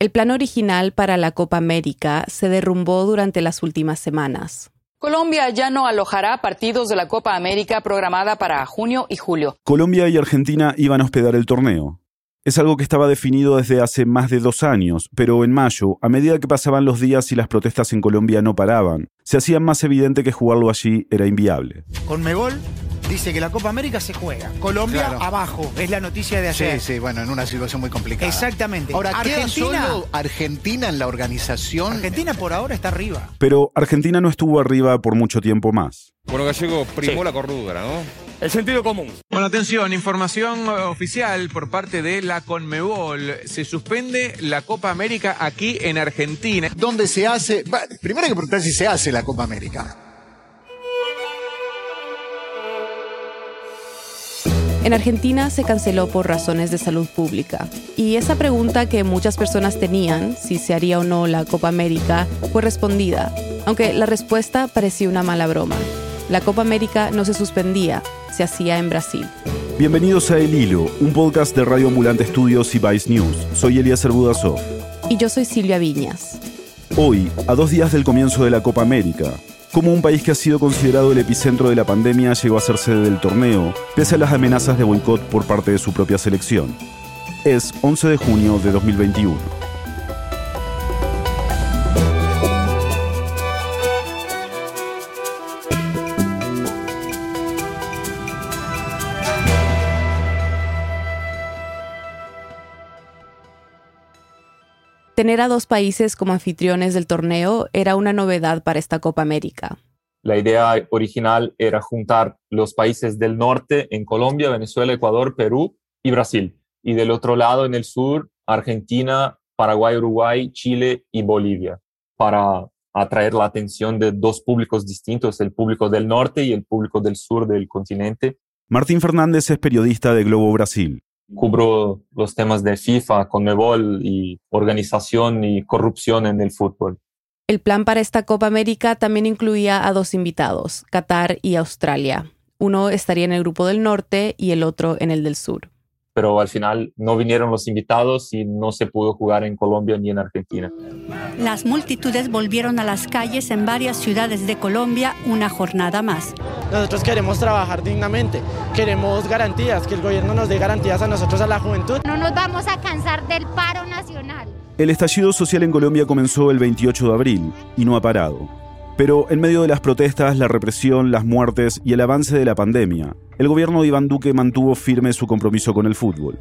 El plan original para la Copa América se derrumbó durante las últimas semanas. Colombia ya no alojará partidos de la Copa América programada para junio y julio. Colombia y Argentina iban a hospedar el torneo. Es algo que estaba definido desde hace más de dos años, pero en mayo, a medida que pasaban los días y las protestas en Colombia no paraban, se hacía más evidente que jugarlo allí era inviable. Con Mebol dice que la Copa América se juega. Colombia Claro. abajo, es la noticia de ayer. Sí, sí, bueno, en una situación muy complicada. Exactamente. Ahora, ¿queda Argentina, solo Argentina en la organización? Argentina por ahora está arriba. Pero Argentina no estuvo arriba por mucho tiempo más. Bueno, Gallego primó la cordura, ¿no? El sentido común. Bueno, atención, información eh, oficial por parte de la Conmebol. Se suspende la Copa América aquí en Argentina. ¿Dónde se hace? Primero hay que preguntar si se hace la Copa América. En Argentina se canceló por razones de salud pública. Y esa pregunta que muchas personas tenían, si se haría o no la Copa América, fue respondida, aunque la respuesta parecía una mala broma. La Copa América no se suspendía, se hacía en Brasil. Bienvenidos a El Hilo, un podcast de Radio Ambulante Estudios y Vice News. Soy Elías Budasov. Y yo soy Silvia Viñas. Hoy, a dos días del comienzo de la Copa América, cómo un país que ha sido considerado el epicentro de la pandemia llegó a ser sede del torneo, pese a las amenazas de boicot por parte de su propia selección. Es 11 de junio de 2021. Tener a dos países como anfitriones del torneo era una novedad para esta Copa América. La idea original era juntar los países del norte en Colombia, Venezuela, Ecuador, Perú y Brasil. Y del otro lado, en el sur, Argentina, Paraguay, Uruguay, Chile y Bolivia, para atraer la atención de dos públicos distintos, el público del norte y el público del sur del continente. Martín Fernández es periodista de Globo Brasil. Cubro los temas de FIFA, Conmebol y organización y corrupción en el fútbol. El plan para esta Copa América también incluía a dos invitados, Qatar y Australia. Uno estaría en el grupo del norte y el otro en el del sur. Pero al final no vinieron los invitados y no se pudo jugar en Colombia ni en Argentina. Las multitudes volvieron a las calles en varias ciudades de Colombia una jornada más. Nosotros queremos trabajar dignamente, queremos garantías, que el gobierno nos dé garantías a nosotros, a la juventud. No nos vamos a cansar del paro nacional. El estallido social en Colombia comenzó el 28 de abril y no ha parado. Pero en medio de las protestas, la represión, las muertes y el avance de la pandemia, el gobierno de Iván Duque mantuvo firme su compromiso con el fútbol.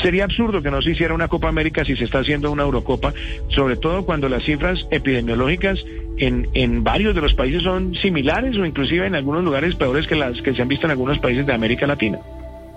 Sería absurdo que no se hiciera una Copa América si se está haciendo una Eurocopa, sobre todo cuando las cifras epidemiológicas en, en varios de los países son similares o inclusive en algunos lugares peores que las que se han visto en algunos países de América Latina.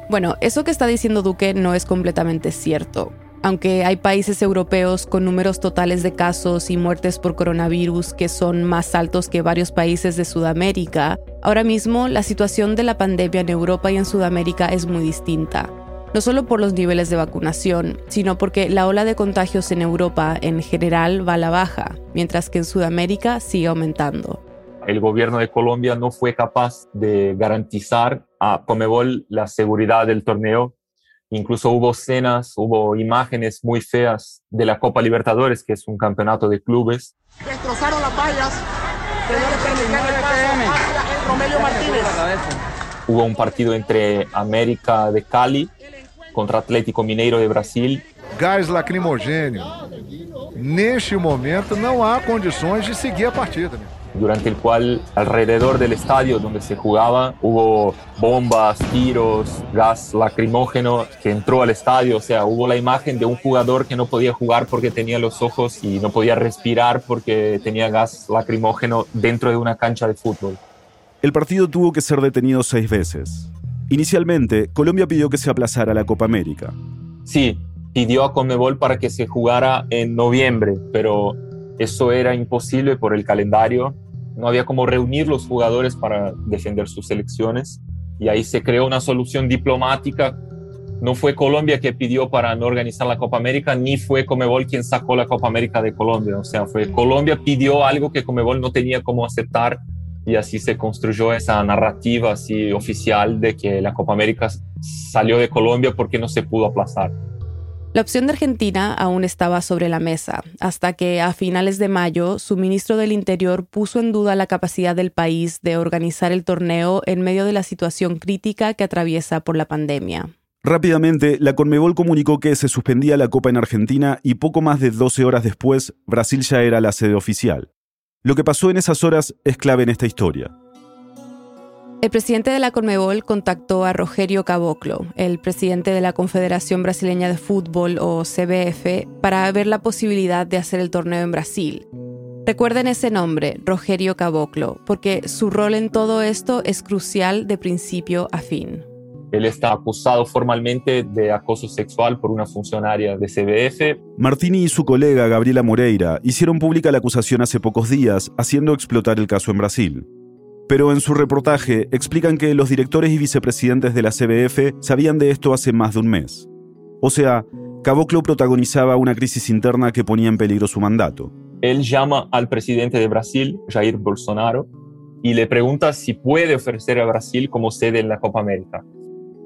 Bueno, eso que está diciendo Duque no es completamente cierto. Aunque hay países europeos con números totales de casos y muertes por coronavirus que son más altos que varios países de Sudamérica, ahora mismo la situación de la pandemia en Europa y en Sudamérica es muy distinta. No solo por los niveles de vacunación, sino porque la ola de contagios en Europa en general va a la baja, mientras que en Sudamérica sigue aumentando. El gobierno de Colombia no fue capaz de garantizar a Comebol la seguridad del torneo Incluso hubo escenas, hubo imágenes muy feas de la Copa Libertadores, que es un campeonato de clubes. Destrozaron las vallas Romelio Martínez. Hubo un partido entre América de Cali contra Atlético Mineiro de Brasil. Gás lacrimogêneo. Neste momento não há condições de seguir a partida. Durante el cual alrededor del estadio donde se jugaba hubo bombas, tiros, gas lacrimógeno que entró al estadio, o sea, hubo la imagen de un jugador que no podía jugar porque tenía los ojos y no podía respirar porque tenía gas lacrimógeno dentro de una cancha de fútbol. El partido tuvo que ser detenido seis veces. Inicialmente, Colombia pidió que se aplazara la Copa América. Sí, pidió a Conmebol para que se jugara en noviembre, pero eso era imposible por el calendario. No había como reunir los jugadores para defender sus selecciones. Y ahí se creó una solución diplomática. No fue Colombia que pidió para no organizar la Copa América, ni fue Comebol quien sacó la Copa América de Colombia. O sea, fue Colombia pidió algo que Comebol no tenía cómo aceptar y así se construyó esa narrativa así oficial de que la Copa América salió de Colombia porque no se pudo aplazar. La opción de Argentina aún estaba sobre la mesa, hasta que a finales de mayo su ministro del Interior puso en duda la capacidad del país de organizar el torneo en medio de la situación crítica que atraviesa por la pandemia. Rápidamente, la Conmebol comunicó que se suspendía la Copa en Argentina y poco más de 12 horas después, Brasil ya era la sede oficial. Lo que pasó en esas horas es clave en esta historia. El presidente de la Conmebol contactó a Rogerio Caboclo, el presidente de la Confederación Brasileña de Fútbol o CBF, para ver la posibilidad de hacer el torneo en Brasil. Recuerden ese nombre, Rogerio Caboclo, porque su rol en todo esto es crucial de principio a fin. Él está acusado formalmente de acoso sexual por una funcionaria de CBF. Martini y su colega Gabriela Moreira hicieron pública la acusación hace pocos días, haciendo explotar el caso en Brasil pero en su reportaje explican que los directores y vicepresidentes de la CBF sabían de esto hace más de un mes. O sea, Caboclo protagonizaba una crisis interna que ponía en peligro su mandato. Él llama al presidente de Brasil, Jair Bolsonaro, y le pregunta si puede ofrecer a Brasil como sede en la Copa América.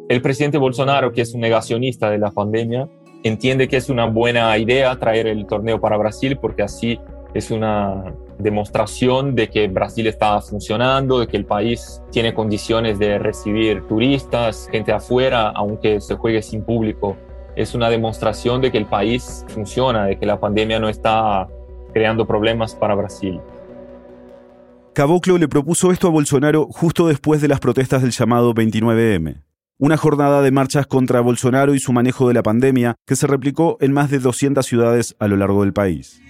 El presidente Bolsonaro, que es un negacionista de la pandemia, entiende que es una buena idea traer el torneo para Brasil porque así es una demostración de que Brasil está funcionando, de que el país tiene condiciones de recibir turistas, gente afuera, aunque se juegue sin público. Es una demostración de que el país funciona, de que la pandemia no está creando problemas para Brasil. Caboclo le propuso esto a Bolsonaro justo después de las protestas del llamado 29M, una jornada de marchas contra Bolsonaro y su manejo de la pandemia que se replicó en más de 200 ciudades a lo largo del país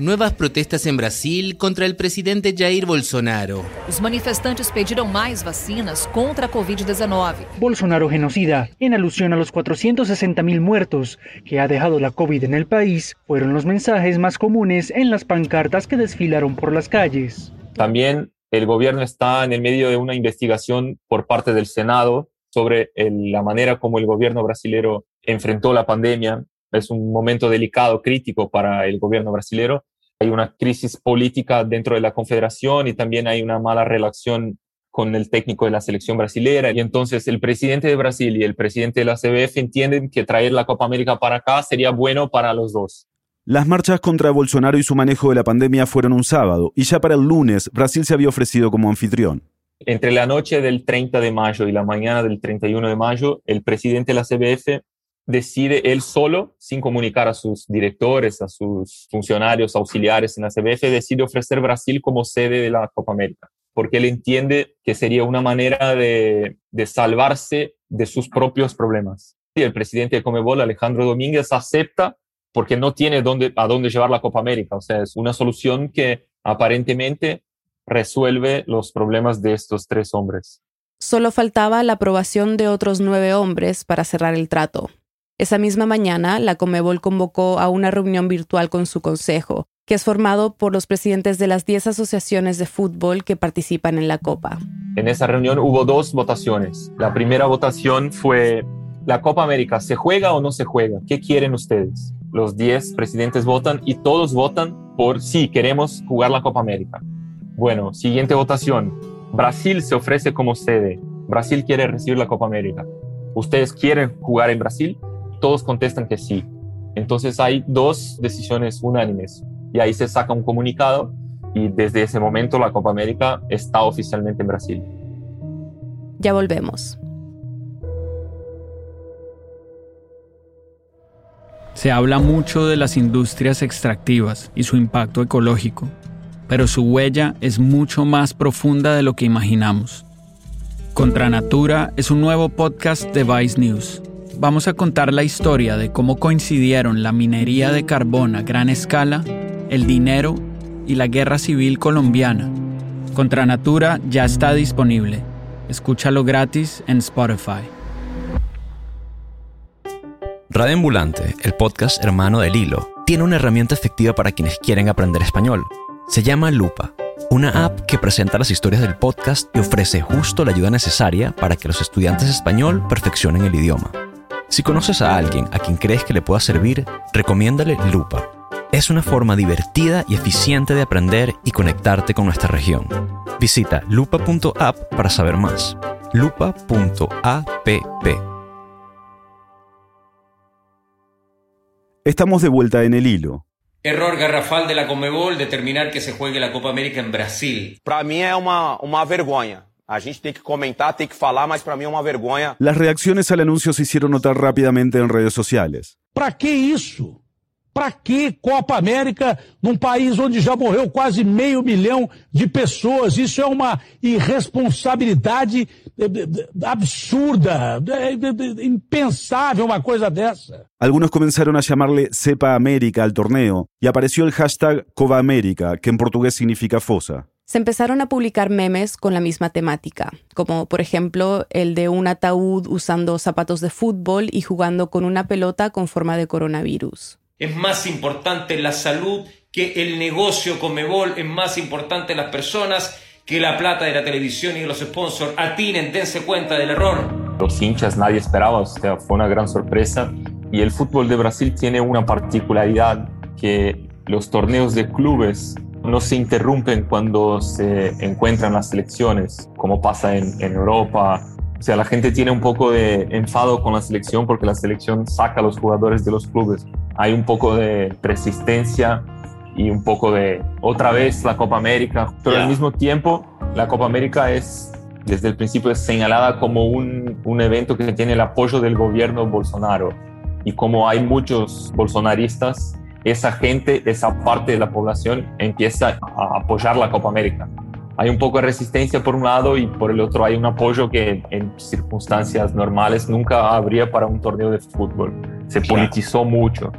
nuevas protestas en Brasil contra el presidente Jair Bolsonaro. Los manifestantes pidieron más vacinas contra COVID-19. Bolsonaro genocida, en alusión a los 460.000 muertos que ha dejado la COVID en el país, fueron los mensajes más comunes en las pancartas que desfilaron por las calles. También el gobierno está en el medio de una investigación por parte del Senado sobre la manera como el gobierno brasilero enfrentó la pandemia. Es un momento delicado, crítico para el gobierno brasilero hay una crisis política dentro de la confederación y también hay una mala relación con el técnico de la selección brasilera. Y entonces el presidente de Brasil y el presidente de la CBF entienden que traer la Copa América para acá sería bueno para los dos. Las marchas contra Bolsonaro y su manejo de la pandemia fueron un sábado y ya para el lunes Brasil se había ofrecido como anfitrión. Entre la noche del 30 de mayo y la mañana del 31 de mayo, el presidente de la CBF decide él solo, sin comunicar a sus directores, a sus funcionarios auxiliares en la CBF, decide ofrecer Brasil como sede de la Copa América, porque él entiende que sería una manera de, salvarse de sus propios problemas. Y el presidente de Comebol, Alejandro Domínguez, acepta porque no tiene a dónde llevar la Copa América. O sea, es una solución que aparentemente resuelve los problemas de estos tres hombres. Solo faltaba la aprobación de otros nueve hombres para cerrar el trato. Esa misma mañana, la Comebol convocó a una reunión virtual con su consejo, que es formado por los presidentes de las 10 asociaciones de fútbol que participan en la Copa. En esa reunión hubo dos votaciones. La primera votación fue, ¿la Copa América se juega o no se juega? ¿Qué quieren ustedes? Los 10 presidentes votan y todos votan por sí, queremos jugar la Copa América. Bueno, siguiente votación. Brasil se ofrece como sede. Brasil quiere recibir la Copa América. ¿Ustedes quieren jugar en Brasil? Todos contestan que sí. Entonces hay dos decisiones unánimes y ahí se saca un comunicado y desde ese momento la Copa América está oficialmente en Brasil. Ya volvemos. Se habla mucho de las industrias extractivas y su impacto ecológico, pero su huella es mucho más profunda de lo que imaginamos. Contra Natura es un nuevo podcast de Vice News vamos a contar la historia de cómo coincidieron la minería de carbón a gran escala, el dinero y la guerra civil colombiana. Contra Natura ya está disponible. Escúchalo gratis en Spotify. Radio Ambulante, el podcast hermano del hilo, tiene una herramienta efectiva para quienes quieren aprender español. Se llama Lupa, una app que presenta las historias del podcast y ofrece justo la ayuda necesaria para que los estudiantes español perfeccionen el idioma. Si conoces a alguien a quien crees que le pueda servir, recomiéndale Lupa. Es una forma divertida y eficiente de aprender y conectarte con nuestra región. Visita lupa.app para saber más. lupa.app. Estamos de vuelta en el hilo. Error garrafal de la Comebol determinar que se juegue la Copa América en Brasil. Para mí es una, una vergüenza. A gente tem que comentar, tem que falar, mas para mí es una vergüenza. Las reacciones al anuncio se hicieron notar rápidamente en redes sociales. ¿Para qué isso? ¿Para qué Copa América num país onde já morreu quase meio milhão de pessoas? Isso é uma irresponsabilidade eh, eh, absurda, eh, impensável uma coisa dessa. Algunos comenzaron a llamarle Cepa América al torneo y apareció el hashtag Copa América, que en portugués significa fosa. Se empezaron a publicar memes con la misma temática, como por ejemplo el de un ataúd usando zapatos de fútbol y jugando con una pelota con forma de coronavirus. Es más importante la salud que el negocio Comebol, es más importante las personas que la plata de la televisión y de los sponsors. Atinen, dense cuenta del error. Los hinchas nadie esperaba, o sea, fue una gran sorpresa. Y el fútbol de Brasil tiene una particularidad que los torneos de clubes no se interrumpen cuando se encuentran las selecciones, como pasa en, en Europa. O sea, la gente tiene un poco de enfado con la selección porque la selección saca a los jugadores de los clubes. Hay un poco de resistencia y un poco de otra vez la Copa América, pero al mismo tiempo la Copa América es desde el principio es señalada como un, un evento que tiene el apoyo del gobierno Bolsonaro. Y como hay muchos bolsonaristas, esa gente, esa parte de la población empieza a apoyar la Copa América hay un poco de resistencia por un lado y por el otro hay un apoyo que en circunstancias normales nunca habría para un torneo de fútbol. Se politizó mucho.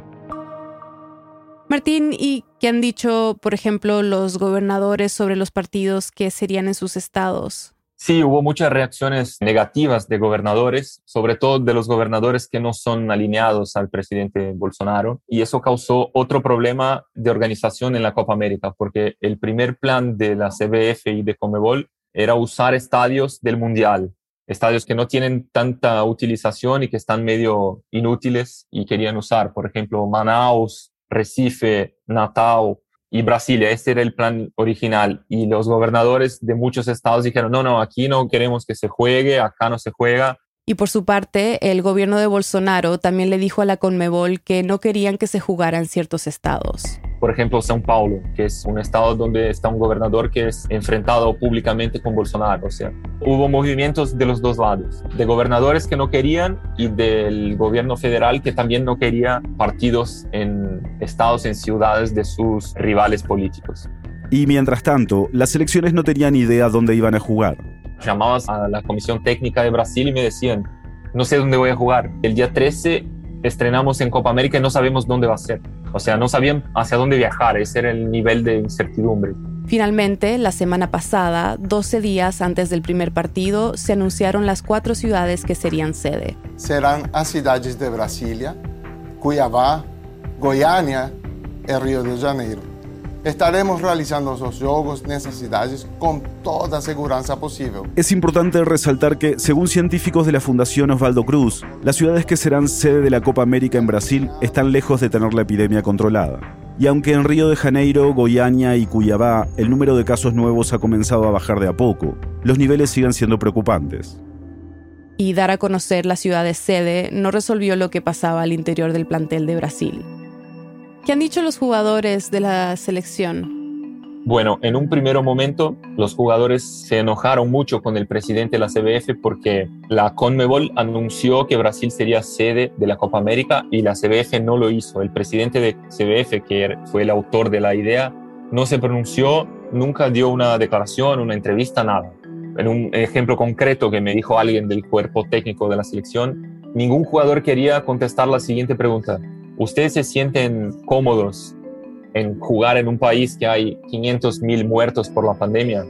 Martín, ¿y qué han dicho, por ejemplo, los gobernadores sobre los partidos que serían en sus estados? Sí, hubo muchas reacciones negativas de gobernadores, sobre todo de los gobernadores que no son alineados al presidente Bolsonaro, y eso causó otro problema de organización en la Copa América, porque el primer plan de la CBF y de Comebol era usar estadios del Mundial, estadios que no tienen tanta utilización y que están medio inútiles y querían usar, por ejemplo, Manaus, Recife, Natal, y Brasilia. Este era el plan original. Y los gobernadores de muchos estados dijeron, no, no, aquí no queremos que se juegue, acá no se juega. Y por su parte, el gobierno de Bolsonaro también le dijo a la Conmebol que no querían que se jugara en ciertos estados. Por ejemplo, São Paulo, que es un estado donde está un gobernador que es enfrentado públicamente con Bolsonaro. O sea, hubo movimientos de los dos lados, de gobernadores que no querían y del gobierno federal que también no quería partidos en estados, en ciudades de sus rivales políticos. Y mientras tanto, las elecciones no tenían idea dónde iban a jugar llamabas a la Comisión Técnica de Brasil y me decían, no sé dónde voy a jugar. El día 13 estrenamos en Copa América y no sabemos dónde va a ser. O sea, no sabían hacia dónde viajar, ese era el nivel de incertidumbre. Finalmente, la semana pasada, 12 días antes del primer partido, se anunciaron las cuatro ciudades que serían sede. Serán las ciudades de Brasilia, Cuiabá, Goiânia y Río de Janeiro. Estaremos realizando los juegos necesidades con toda seguridad posible. Es importante resaltar que, según científicos de la Fundación Osvaldo Cruz, las ciudades que serán sede de la Copa América en Brasil están lejos de tener la epidemia controlada. Y aunque en Río de Janeiro, Goiânia y Cuiabá el número de casos nuevos ha comenzado a bajar de a poco, los niveles siguen siendo preocupantes. Y dar a conocer las ciudades sede no resolvió lo que pasaba al interior del plantel de Brasil. ¿Qué han dicho los jugadores de la selección? Bueno, en un primer momento los jugadores se enojaron mucho con el presidente de la CBF porque la CONMEBOL anunció que Brasil sería sede de la Copa América y la CBF no lo hizo. El presidente de CBF, que fue el autor de la idea, no se pronunció, nunca dio una declaración, una entrevista, nada. En un ejemplo concreto que me dijo alguien del cuerpo técnico de la selección, ningún jugador quería contestar la siguiente pregunta. ¿Ustedes se sienten cómodos en jugar en un país que hay 500 mil muertos por la pandemia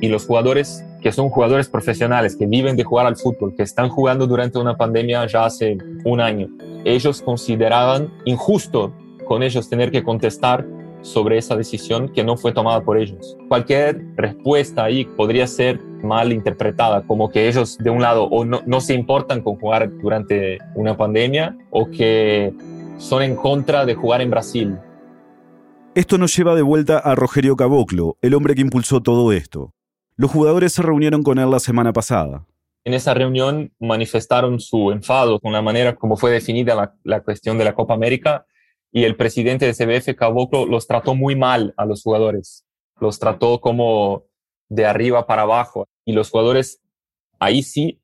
y los jugadores que son jugadores profesionales, que viven de jugar al fútbol, que están jugando durante una pandemia ya hace un año, ellos consideraban injusto con ellos tener que contestar sobre esa decisión que no fue tomada por ellos. Cualquier respuesta ahí podría ser mal interpretada, como que ellos de un lado o no, no se importan con jugar durante una pandemia o que son en contra de jugar en Brasil. Esto nos lleva de vuelta a Rogerio Caboclo, el hombre que impulsó todo esto. Los jugadores se reunieron con él la semana pasada. En esa reunión manifestaron su enfado con la manera como fue definida la, cuestión de la Copa América y el presidente de CBF, Caboclo, los trató muy mal a los jugadores. Los trató como de arriba para abajo. Y los jugadores ahí sí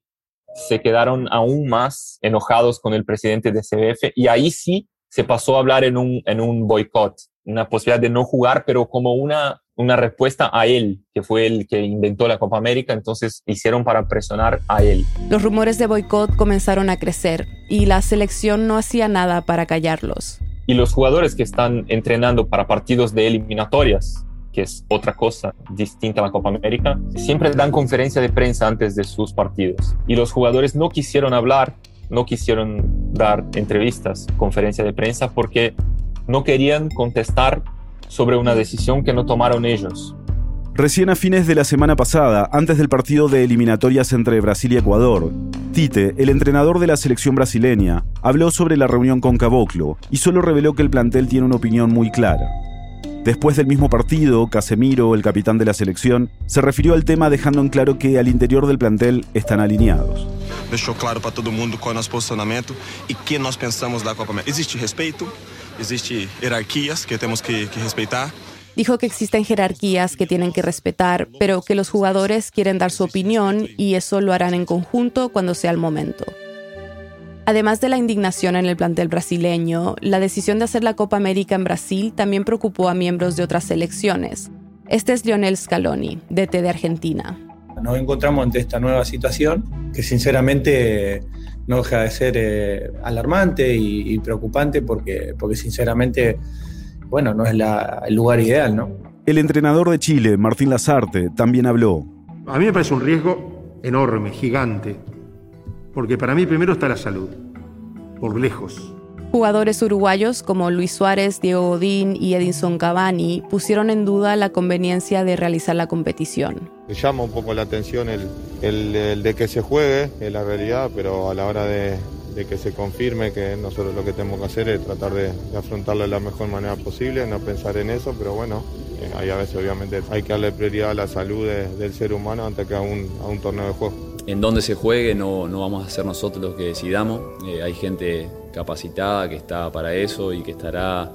se quedaron aún más enojados con el presidente de CBF y ahí sí se pasó a hablar en un, en un boicot, una posibilidad de no jugar, pero como una, una respuesta a él, que fue el que inventó la Copa América, entonces hicieron para presionar a él. Los rumores de boicot comenzaron a crecer y la selección no hacía nada para callarlos. Y los jugadores que están entrenando para partidos de eliminatorias, que es otra cosa distinta a la Copa América, siempre dan conferencia de prensa antes de sus partidos. Y los jugadores no quisieron hablar, no quisieron dar entrevistas, conferencia de prensa, porque no querían contestar sobre una decisión que no tomaron ellos. Recién a fines de la semana pasada, antes del partido de eliminatorias entre Brasil y Ecuador, Tite, el entrenador de la selección brasileña, habló sobre la reunión con Caboclo y solo reveló que el plantel tiene una opinión muy clara. Después del mismo partido, Casemiro, el capitán de la selección, se refirió al tema dejando en claro que al interior del plantel están alineados. Deixou claro para todo mundo qual é o nosso posicionamento e que nós pensamos da Copa América. Existe respeito, existe hierarquias que temos que, que respeitar. Dijo que existen jerarquías que tienen que respetar, pero que los jugadores quieren dar su opinión y eso lo harán en conjunto cuando sea el momento. Además de la indignación en el plantel brasileño, la decisión de hacer la Copa América en Brasil también preocupó a miembros de otras selecciones. Este es Lionel Scaloni, DT de Argentina. Nos encontramos ante esta nueva situación que sinceramente no deja de ser eh, alarmante y, y, preocupante porque, porque sinceramente, bueno, no es la, el lugar ideal, ¿no? El entrenador de Chile, Martín Lazarte, también habló. A mí me parece un riesgo enorme, gigante, porque para mí primero está la salud, por lejos. Jugadores uruguayos como Luis Suárez, Diego Godín y Edinson Cavani pusieron en duda la conveniencia de realizar la competición. Llama un poco la atención el, el, el de que se juegue, es la realidad, pero a la hora de, de, que se confirme que nosotros lo que tenemos que hacer es tratar de, de afrontarlo de la mejor manera posible, no pensar en eso, pero bueno, eh, hay a veces obviamente hay que darle prioridad a la salud de, del ser humano antes que a un, a un torneo de juego en dónde se juegue no, no vamos a ser nosotros los que decidamos. Eh, hay gente capacitada que está para eso y que estará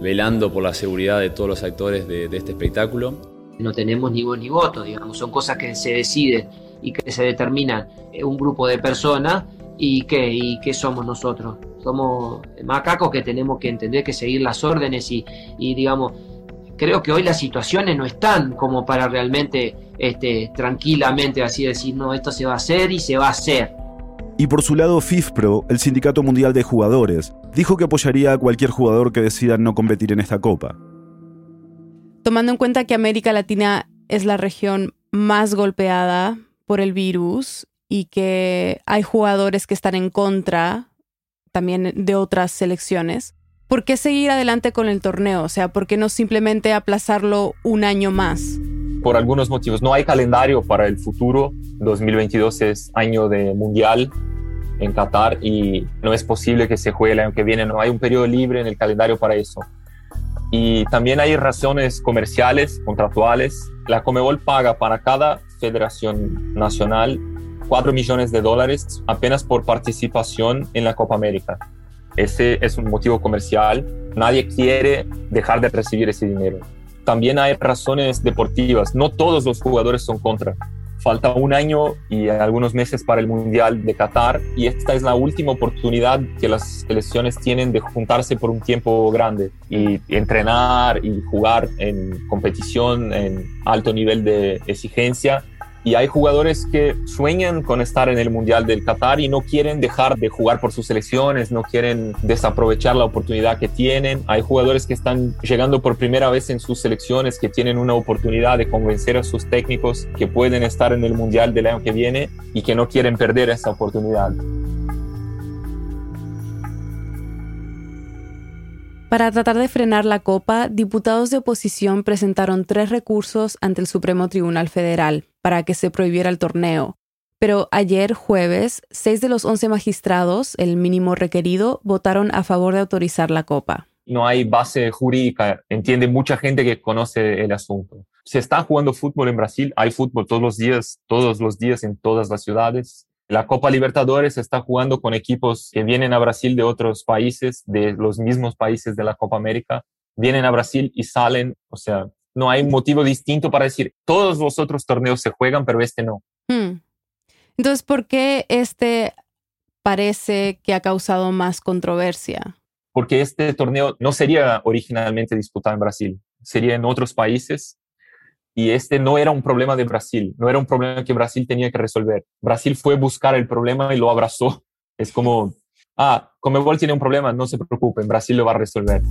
velando por la seguridad de todos los actores de, este espectáculo. No tenemos ni voz ni voto, digamos, son cosas que se deciden y que se determinan un grupo de personas y que, y que somos nosotros. Somos macacos que tenemos que entender que seguir las órdenes y, y digamos, creo que hoy las situaciones no están como para realmente este, tranquilamente así decir, no, esto se va a hacer y se va a hacer. Y por su lado, FIFPRO, el Sindicato Mundial de Jugadores, dijo que apoyaría a cualquier jugador que decida no competir en esta copa. Tomando en cuenta que América Latina es la región más golpeada por el virus y que hay jugadores que están en contra también de otras selecciones, ¿por qué seguir adelante con el torneo? O sea, ¿por qué no simplemente aplazarlo un año más? Por algunos motivos. No hay calendario para el futuro. 2022 es año de mundial en Qatar y no es posible que se juegue el año que viene. No hay un periodo libre en el calendario para eso. Y también hay razones comerciales, contractuales. La Comebol paga para cada federación nacional 4 millones de dólares apenas por participación en la Copa América. Ese es un motivo comercial. Nadie quiere dejar de recibir ese dinero. También hay razones deportivas. No todos los jugadores son contra. Falta un año y algunos meses para el Mundial de Qatar y esta es la última oportunidad que las selecciones tienen de juntarse por un tiempo grande y entrenar y jugar en competición en alto nivel de exigencia y hay jugadores que sueñan con estar en el Mundial del Qatar y no quieren dejar de jugar por sus selecciones, no quieren desaprovechar la oportunidad que tienen. Hay jugadores que están llegando por primera vez en sus selecciones, que tienen una oportunidad de convencer a sus técnicos que pueden estar en el Mundial del año que viene y que no quieren perder esa oportunidad. Para tratar de frenar la copa, diputados de oposición presentaron tres recursos ante el Supremo Tribunal Federal para que se prohibiera el torneo. Pero ayer, jueves, seis de los once magistrados, el mínimo requerido, votaron a favor de autorizar la copa. No hay base jurídica, entiende mucha gente que conoce el asunto. Se está jugando fútbol en Brasil, hay fútbol todos los días, todos los días en todas las ciudades. La Copa Libertadores está jugando con equipos que vienen a Brasil de otros países, de los mismos países de la Copa América, vienen a Brasil y salen, o sea, no hay motivo distinto para decir, todos los otros torneos se juegan, pero este no. Hmm. Entonces, ¿por qué este parece que ha causado más controversia? Porque este torneo no sería originalmente disputado en Brasil, sería en otros países y este no era un problema de Brasil, no era un problema que Brasil tenía que resolver. Brasil fue buscar el problema y lo abrazó. Es como, ah, Comebol tiene un problema, no se preocupen, Brasil lo va a resolver.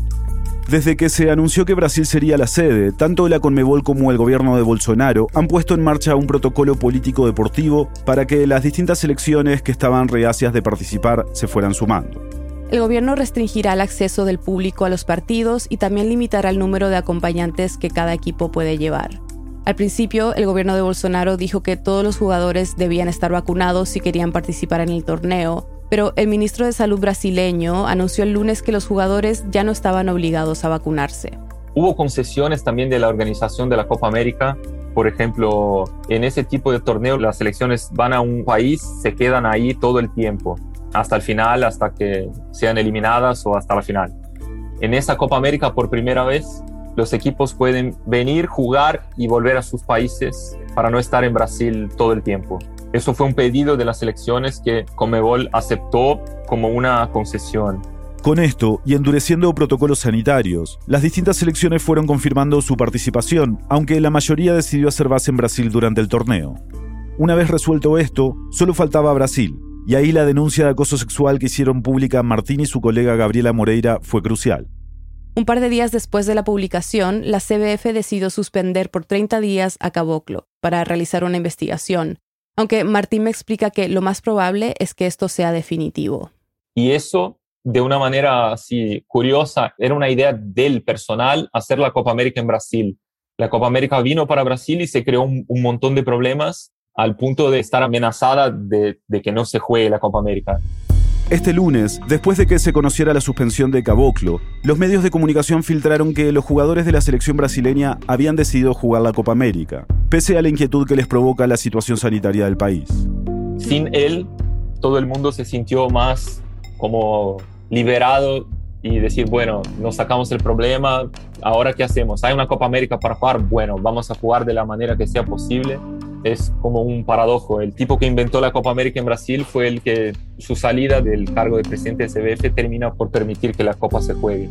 Desde que se anunció que Brasil sería la sede, tanto la Conmebol como el gobierno de Bolsonaro han puesto en marcha un protocolo político deportivo para que las distintas selecciones que estaban reacias de participar se fueran sumando. El gobierno restringirá el acceso del público a los partidos y también limitará el número de acompañantes que cada equipo puede llevar. Al principio, el gobierno de Bolsonaro dijo que todos los jugadores debían estar vacunados si querían participar en el torneo, pero el ministro de Salud brasileño anunció el lunes que los jugadores ya no estaban obligados a vacunarse. Hubo concesiones también de la organización de la Copa América. Por ejemplo, en ese tipo de torneo las selecciones van a un país, se quedan ahí todo el tiempo, hasta el final, hasta que sean eliminadas o hasta la final. En esa Copa América por primera vez los equipos pueden venir, jugar y volver a sus países para no estar en Brasil todo el tiempo. Eso fue un pedido de las elecciones que Comebol aceptó como una concesión. Con esto, y endureciendo protocolos sanitarios, las distintas selecciones fueron confirmando su participación, aunque la mayoría decidió hacer base en Brasil durante el torneo. Una vez resuelto esto, solo faltaba Brasil, y ahí la denuncia de acoso sexual que hicieron pública Martín y su colega Gabriela Moreira fue crucial. Un par de días después de la publicación, la CBF decidió suspender por 30 días a Caboclo para realizar una investigación, aunque Martín me explica que lo más probable es que esto sea definitivo. Y eso, de una manera curiosa, era una idea del personal hacer la Copa América en Brasil. La Copa América vino para Brasil y se creó un, montón de problemas al punto de estar amenazada de, de que no se juegue la Copa América. Este lunes, después de que se conociera la suspensión de Caboclo, los medios de comunicación filtraron que los jugadores de la selección brasileña habían decidido jugar la Copa América, pese a la inquietud que les provoca la situación sanitaria del país. Sin él, todo el mundo se sintió más como liberado y decir, bueno, nos sacamos el problema, ahora qué hacemos? Hay una Copa América para jugar, bueno, vamos a jugar de la manera que sea posible es como un paradojo. El tipo que inventó la Copa América en Brasil fue el que su salida del cargo de presidente de CBF termina por permitir que la Copa se juegue.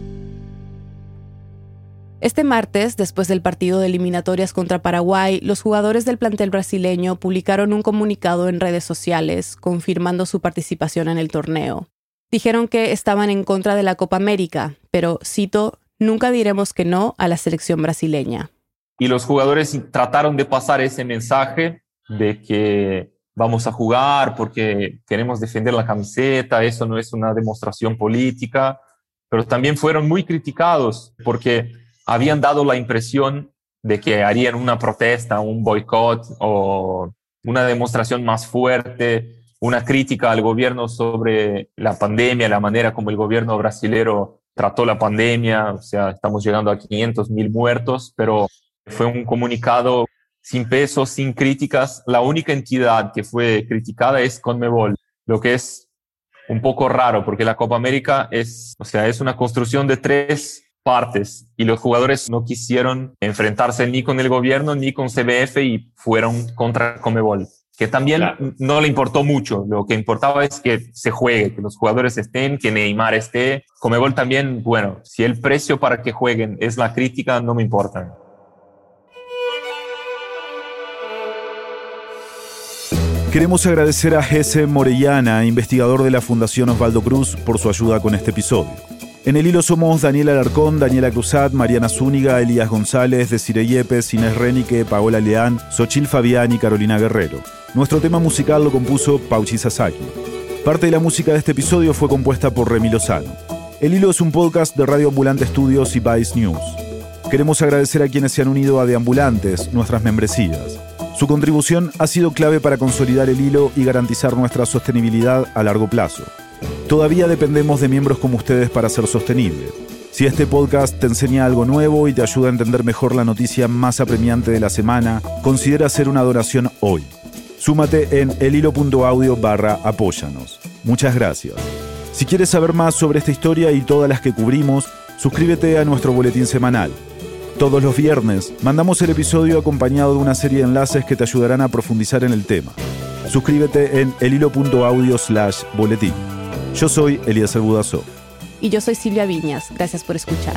Este martes, después del partido de eliminatorias contra Paraguay, los jugadores del plantel brasileño publicaron un comunicado en redes sociales confirmando su participación en el torneo. Dijeron que estaban en contra de la Copa América, pero, cito, nunca diremos que no a la selección brasileña y los jugadores trataron de pasar ese mensaje de que vamos a jugar porque queremos defender la camiseta, eso no es una demostración política, pero también fueron muy criticados porque habían dado la impresión de que harían una protesta, un boicot o una demostración más fuerte, una crítica al gobierno sobre la pandemia, la manera como el gobierno brasilero trató la pandemia, o sea, estamos llegando a 500 mil muertos, pero fue un comunicado sin peso, sin críticas. La única entidad que fue criticada es Conmebol, lo que es un poco raro porque la Copa América es, o sea, es una construcción de tres partes y los jugadores no quisieron enfrentarse ni con el gobierno ni con CBF y fueron contra Conmebol que también no le importó mucho. Lo que importaba es que se juegue, que los jugadores estén, que Neymar esté. Comebol también, bueno, si el precio para que jueguen es la crítica, no me importa. Queremos agradecer a Jesse Morellana, investigador de la Fundación Osvaldo Cruz, por su ayuda con este episodio. En el hilo somos Daniela Alarcón, Daniela Cruzat, Mariana Zúñiga, Elías González, Desiree Yepes, Inés Renique, Paola Leán, Xochil Fabián y Carolina Guerrero. Nuestro tema musical lo compuso Pauchi Sasaki. Parte de la música de este episodio fue compuesta por Remy Lozano. El hilo es un podcast de Radio Ambulante Estudios y Vice News. Queremos agradecer a quienes se han unido a Deambulantes, nuestras membresías. Su contribución ha sido clave para consolidar el hilo y garantizar nuestra sostenibilidad a largo plazo. Todavía dependemos de miembros como ustedes para ser sostenible. Si este podcast te enseña algo nuevo y te ayuda a entender mejor la noticia más apremiante de la semana, considera hacer una donación hoy. Súmate en elhilo.audio barra apóyanos. Muchas gracias. Si quieres saber más sobre esta historia y todas las que cubrimos, suscríbete a nuestro boletín semanal. Todos los viernes mandamos el episodio acompañado de una serie de enlaces que te ayudarán a profundizar en el tema. Suscríbete en elhilo.audio slash boletín. Yo soy Elías Budasov. Y yo soy Silvia Viñas. Gracias por escuchar.